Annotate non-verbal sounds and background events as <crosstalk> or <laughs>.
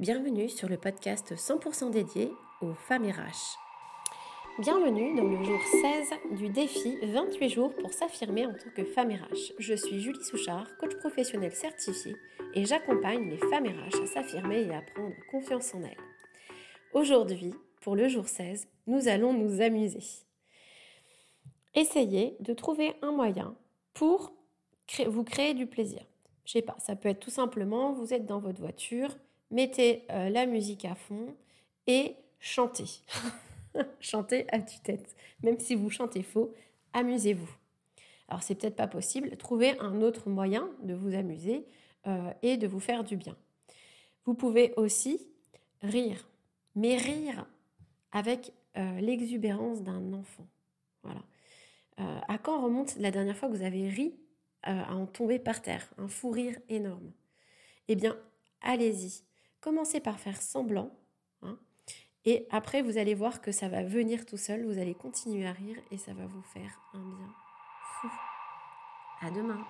Bienvenue sur le podcast 100% dédié aux femmes RH. Bienvenue dans le jour 16 du défi 28 jours pour s'affirmer en tant que femme RH. Je suis Julie Souchard, coach professionnel certifié et j'accompagne les femmes RH à s'affirmer et à prendre confiance en elles. Aujourd'hui, pour le jour 16, nous allons nous amuser. Essayez de trouver un moyen pour vous créer du plaisir. Je sais pas, ça peut être tout simplement, vous êtes dans votre voiture, mettez euh, la musique à fond et chantez. <laughs> chantez à tue-tête. Même si vous chantez faux, amusez-vous. Alors c'est peut-être pas possible, trouvez un autre moyen de vous amuser euh, et de vous faire du bien. Vous pouvez aussi rire, mais rire avec euh, l'exubérance d'un enfant. Voilà. à quand remonte la dernière fois que vous avez ri à en tomber par terre, un fou rire énorme Eh bien, allez-y. Commencez par faire semblant. Hein, et après, vous allez voir que ça va venir tout seul. Vous allez continuer à rire et ça va vous faire un bien fou. À demain.